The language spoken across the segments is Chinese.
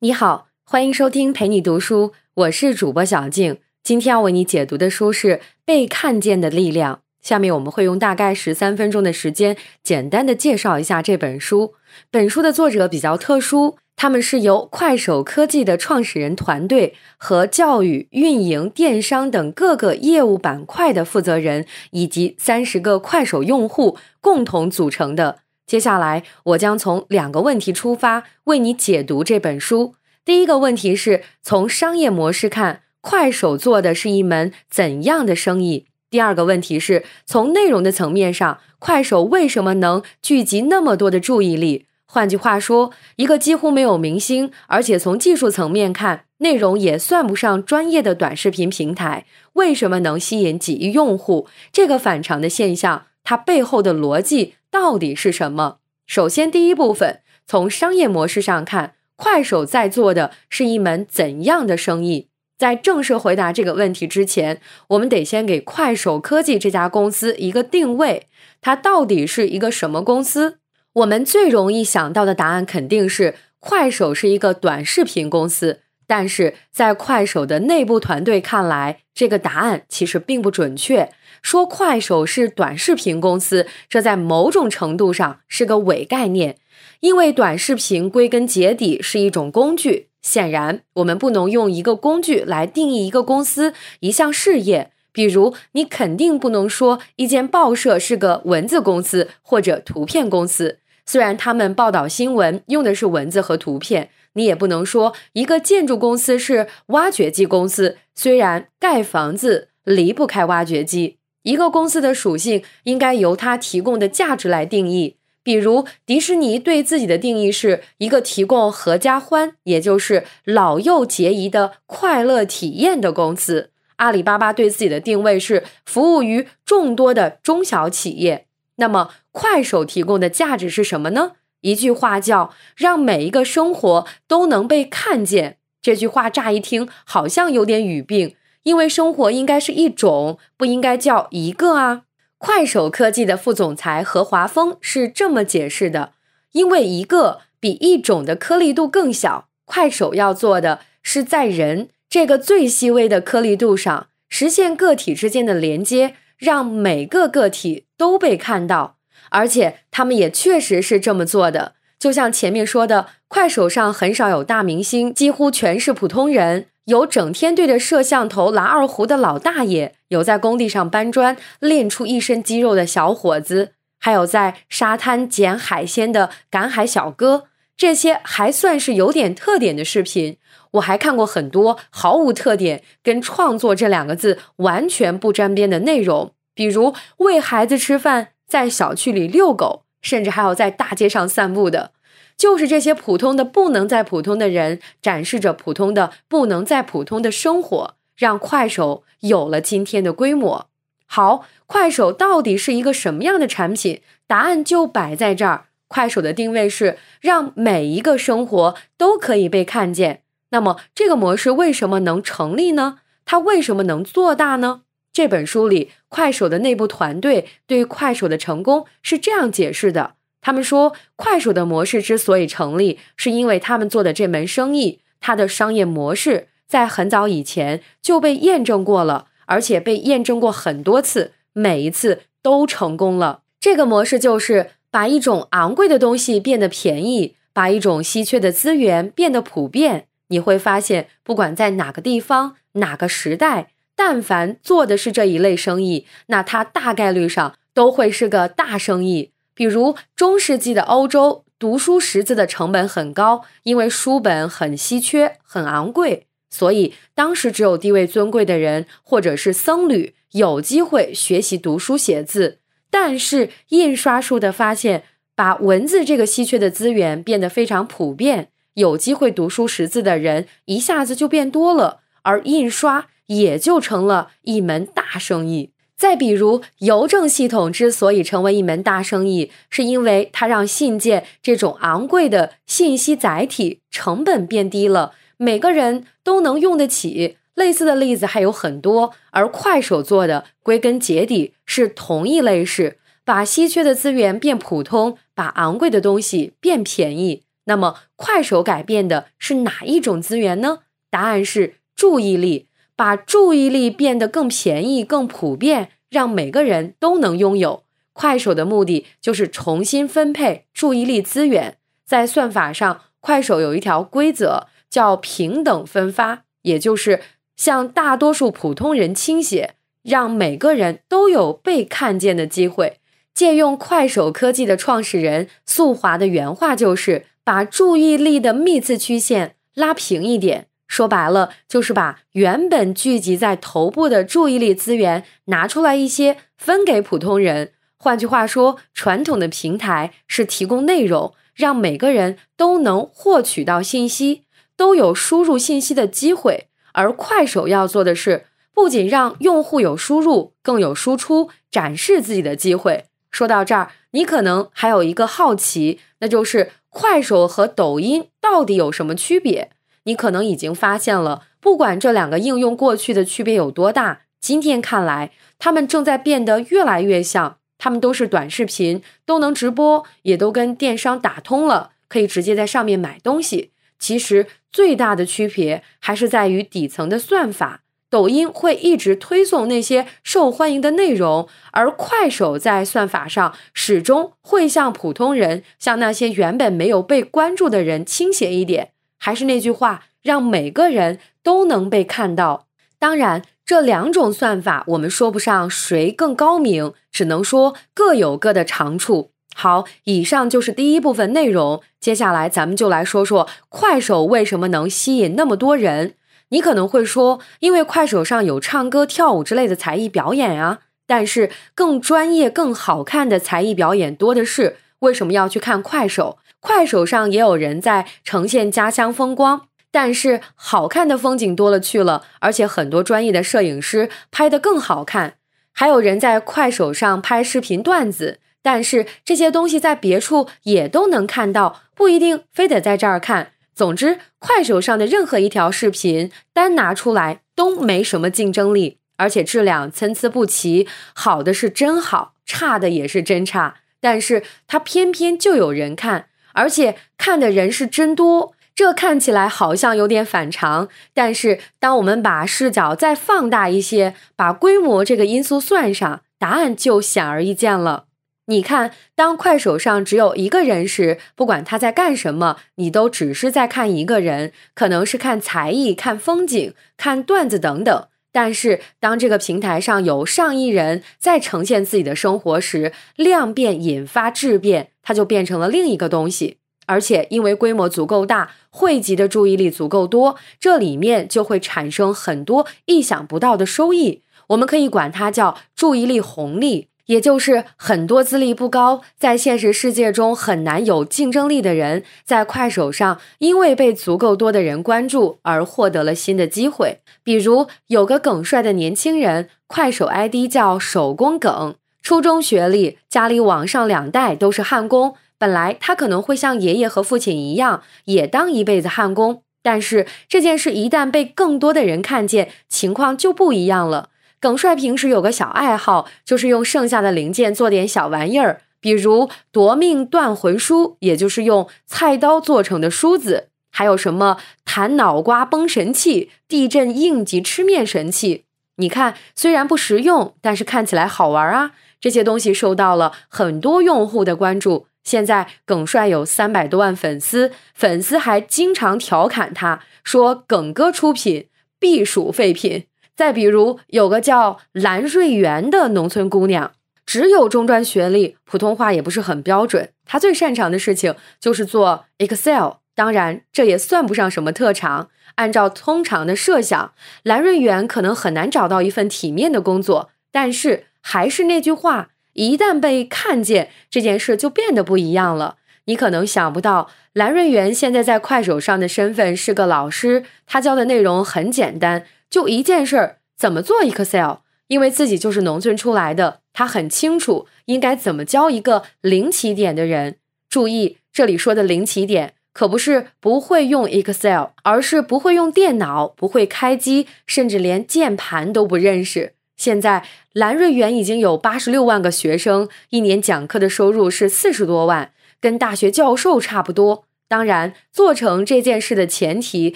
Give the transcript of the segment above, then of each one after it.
你好，欢迎收听陪你读书，我是主播小静。今天要为你解读的书是《被看见的力量》。下面我们会用大概十三分钟的时间，简单的介绍一下这本书。本书的作者比较特殊，他们是由快手科技的创始人团队和教育、运营、电商等各个业务板块的负责人，以及三十个快手用户共同组成的。接下来，我将从两个问题出发，为你解读这本书。第一个问题是从商业模式看，快手做的是一门怎样的生意？第二个问题是从内容的层面上，快手为什么能聚集那么多的注意力？换句话说，一个几乎没有明星，而且从技术层面看，内容也算不上专业的短视频平台，为什么能吸引几亿用户？这个反常的现象，它背后的逻辑？到底是什么？首先，第一部分从商业模式上看，快手在做的是一门怎样的生意？在正式回答这个问题之前，我们得先给快手科技这家公司一个定位，它到底是一个什么公司？我们最容易想到的答案肯定是快手是一个短视频公司。但是在快手的内部团队看来，这个答案其实并不准确。说快手是短视频公司，这在某种程度上是个伪概念，因为短视频归根结底是一种工具。显然，我们不能用一个工具来定义一个公司、一项事业。比如，你肯定不能说一间报社是个文字公司或者图片公司，虽然他们报道新闻用的是文字和图片。你也不能说一个建筑公司是挖掘机公司，虽然盖房子离不开挖掘机。一个公司的属性应该由它提供的价值来定义。比如迪士尼对自己的定义是一个提供合家欢，也就是老幼皆宜的快乐体验的公司。阿里巴巴对自己的定位是服务于众多的中小企业。那么快手提供的价值是什么呢？一句话叫“让每一个生活都能被看见”。这句话乍一听好像有点语病，因为生活应该是一种，不应该叫一个啊。快手科技的副总裁何华峰是这么解释的：因为一个比一种的颗粒度更小，快手要做的是在人这个最细微的颗粒度上实现个体之间的连接，让每个个体都被看到。而且他们也确实是这么做的，就像前面说的，快手上很少有大明星，几乎全是普通人。有整天对着摄像头拉二胡的老大爷，有在工地上搬砖练出一身肌肉的小伙子，还有在沙滩捡海鲜的赶海小哥。这些还算是有点特点的视频。我还看过很多毫无特点、跟创作这两个字完全不沾边的内容，比如喂孩子吃饭。在小区里遛狗，甚至还有在大街上散步的，就是这些普通的不能再普通的人，展示着普通的不能再普通的生活，让快手有了今天的规模。好，快手到底是一个什么样的产品？答案就摆在这儿。快手的定位是让每一个生活都可以被看见。那么，这个模式为什么能成立呢？它为什么能做大呢？这本书里，快手的内部团队对快手的成功是这样解释的：他们说，快手的模式之所以成立，是因为他们做的这门生意，它的商业模式在很早以前就被验证过了，而且被验证过很多次，每一次都成功了。这个模式就是把一种昂贵的东西变得便宜，把一种稀缺的资源变得普遍。你会发现，不管在哪个地方、哪个时代。但凡做的是这一类生意，那它大概率上都会是个大生意。比如中世纪的欧洲，读书识字的成本很高，因为书本很稀缺、很昂贵，所以当时只有地位尊贵的人或者是僧侣有机会学习读书写字。但是印刷术的发现，把文字这个稀缺的资源变得非常普遍，有机会读书识字的人一下子就变多了，而印刷。也就成了一门大生意。再比如，邮政系统之所以成为一门大生意，是因为它让信件这种昂贵的信息载体成本变低了，每个人都能用得起。类似的例子还有很多。而快手做的，归根结底是同一类事，把稀缺的资源变普通，把昂贵的东西变便宜。那么，快手改变的是哪一种资源呢？答案是注意力，把注意力变得更便宜、更普遍，让每个人都能拥有。快手的目的就是重新分配注意力资源。在算法上，快手有一条规则叫平等分发，也就是向大多数普通人倾斜，让每个人都有被看见的机会。借用快手科技的创始人宿华的原话就是。把注意力的幂次曲线拉平一点，说白了就是把原本聚集在头部的注意力资源拿出来一些，分给普通人。换句话说，传统的平台是提供内容，让每个人都能获取到信息，都有输入信息的机会。而快手要做的是，不仅让用户有输入，更有输出、展示自己的机会。说到这儿，你可能还有一个好奇，那就是。快手和抖音到底有什么区别？你可能已经发现了，不管这两个应用过去的区别有多大，今天看来，它们正在变得越来越像。它们都是短视频，都能直播，也都跟电商打通了，可以直接在上面买东西。其实最大的区别还是在于底层的算法。抖音会一直推送那些受欢迎的内容，而快手在算法上始终会向普通人、向那些原本没有被关注的人倾斜一点。还是那句话，让每个人都能被看到。当然，这两种算法我们说不上谁更高明，只能说各有各的长处。好，以上就是第一部分内容，接下来咱们就来说说快手为什么能吸引那么多人。你可能会说，因为快手上有唱歌、跳舞之类的才艺表演啊，但是更专业、更好看的才艺表演多的是。为什么要去看快手？快手上也有人在呈现家乡风光，但是好看的风景多了去了，而且很多专业的摄影师拍得更好看。还有人在快手上拍视频段子，但是这些东西在别处也都能看到，不一定非得在这儿看。总之，快手上的任何一条视频单拿出来都没什么竞争力，而且质量参差不齐，好的是真好，差的也是真差。但是它偏偏就有人看，而且看的人是真多。这看起来好像有点反常，但是当我们把视角再放大一些，把规模这个因素算上，答案就显而易见了。你看，当快手上只有一个人时，不管他在干什么，你都只是在看一个人，可能是看才艺、看风景、看段子等等。但是，当这个平台上有上亿人在呈现自己的生活时，量变引发质变，它就变成了另一个东西。而且，因为规模足够大，汇集的注意力足够多，这里面就会产生很多意想不到的收益。我们可以管它叫注意力红利。也就是很多资历不高，在现实世界中很难有竞争力的人，在快手上因为被足够多的人关注而获得了新的机会。比如有个耿帅的年轻人，快手 ID 叫手工耿，初中学历，家里往上两代都是焊工。本来他可能会像爷爷和父亲一样，也当一辈子焊工，但是这件事一旦被更多的人看见，情况就不一样了。耿帅平时有个小爱好，就是用剩下的零件做点小玩意儿，比如夺命断魂梳，也就是用菜刀做成的梳子；还有什么弹脑瓜崩神器、地震应急吃面神器。你看，虽然不实用，但是看起来好玩啊！这些东西受到了很多用户的关注。现在耿帅有三百多万粉丝，粉丝还经常调侃他说：“耿哥出品必属废品。”再比如，有个叫蓝瑞媛的农村姑娘，只有中专学历，普通话也不是很标准。她最擅长的事情就是做 Excel，当然这也算不上什么特长。按照通常的设想，蓝瑞媛可能很难找到一份体面的工作。但是还是那句话，一旦被看见，这件事就变得不一样了。你可能想不到，蓝瑞媛现在在快手上的身份是个老师，他教的内容很简单。就一件事儿，怎么做 Excel？因为自己就是农村出来的，他很清楚应该怎么教一个零起点的人。注意，这里说的零起点可不是不会用 Excel，而是不会用电脑，不会开机，甚至连键盘都不认识。现在蓝瑞园已经有八十六万个学生，一年讲课的收入是四十多万，跟大学教授差不多。当然，做成这件事的前提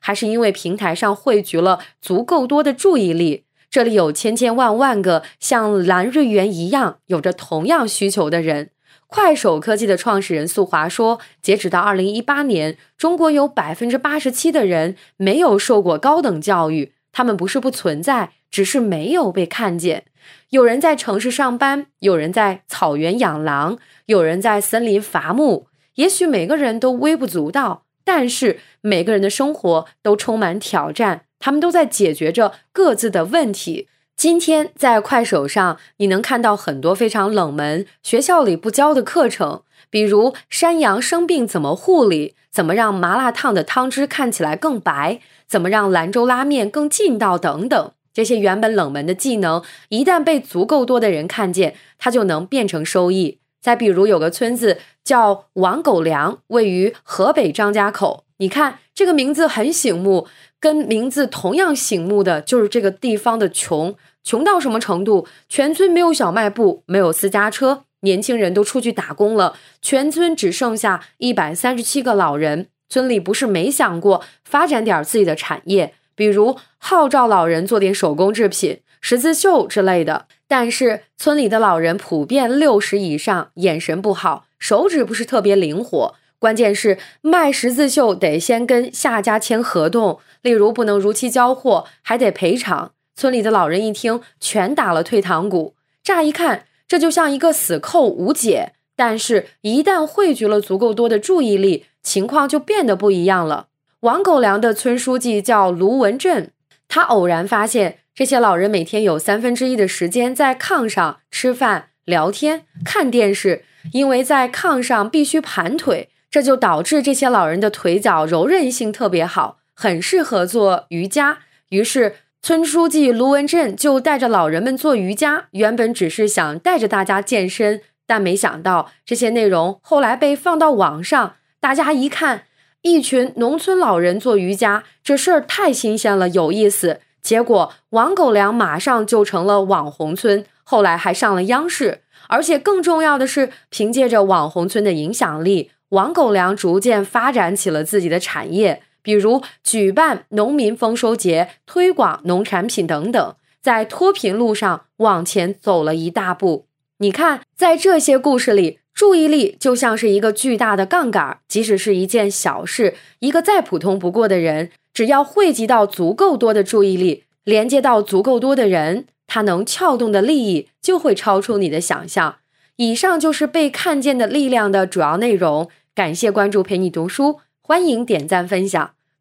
还是因为平台上汇聚了足够多的注意力。这里有千千万万个像蓝瑞园一样有着同样需求的人。快手科技的创始人速华说，截止到二零一八年，中国有百分之八十七的人没有受过高等教育。他们不是不存在，只是没有被看见。有人在城市上班，有人在草原养狼，有人在森林伐木。也许每个人都微不足道，但是每个人的生活都充满挑战。他们都在解决着各自的问题。今天在快手上，你能看到很多非常冷门、学校里不教的课程，比如山羊生病怎么护理，怎么让麻辣烫的汤汁看起来更白，怎么让兰州拉面更劲道等等。这些原本冷门的技能，一旦被足够多的人看见，它就能变成收益。再比如，有个村子叫王狗粮，位于河北张家口。你看这个名字很醒目。跟名字同样醒目的就是这个地方的穷，穷到什么程度？全村没有小卖部，没有私家车，年轻人都出去打工了，全村只剩下一百三十七个老人。村里不是没想过发展点自己的产业，比如号召老人做点手工制品、十字绣之类的，但是村里的老人普遍六十以上，眼神不好，手指不是特别灵活。关键是卖十字绣得先跟下家签合同，例如不能如期交货，还得赔偿。村里的老人一听，全打了退堂鼓。乍一看，这就像一个死扣无解。但是，一旦汇聚了足够多的注意力，情况就变得不一样了。王狗粮的村书记叫卢文振，他偶然发现，这些老人每天有三分之一的时间在炕上吃饭、聊天、看电视，因为在炕上必须盘腿。这就导致这些老人的腿脚柔韧性特别好，很适合做瑜伽。于是，村书记卢文振就带着老人们做瑜伽。原本只是想带着大家健身，但没想到这些内容后来被放到网上，大家一看，一群农村老人做瑜伽，这事儿太新鲜了，有意思。结果，王狗粮马上就成了网红村，后来还上了央视。而且更重要的是，凭借着网红村的影响力。王狗粮逐渐发展起了自己的产业，比如举办农民丰收节、推广农产品等等，在脱贫路上往前走了一大步。你看，在这些故事里，注意力就像是一个巨大的杠杆，即使是一件小事，一个再普通不过的人，只要汇集到足够多的注意力，连接到足够多的人，他能撬动的利益就会超出你的想象。以上就是被看见的力量的主要内容。感谢关注陪你读书，欢迎点赞分享，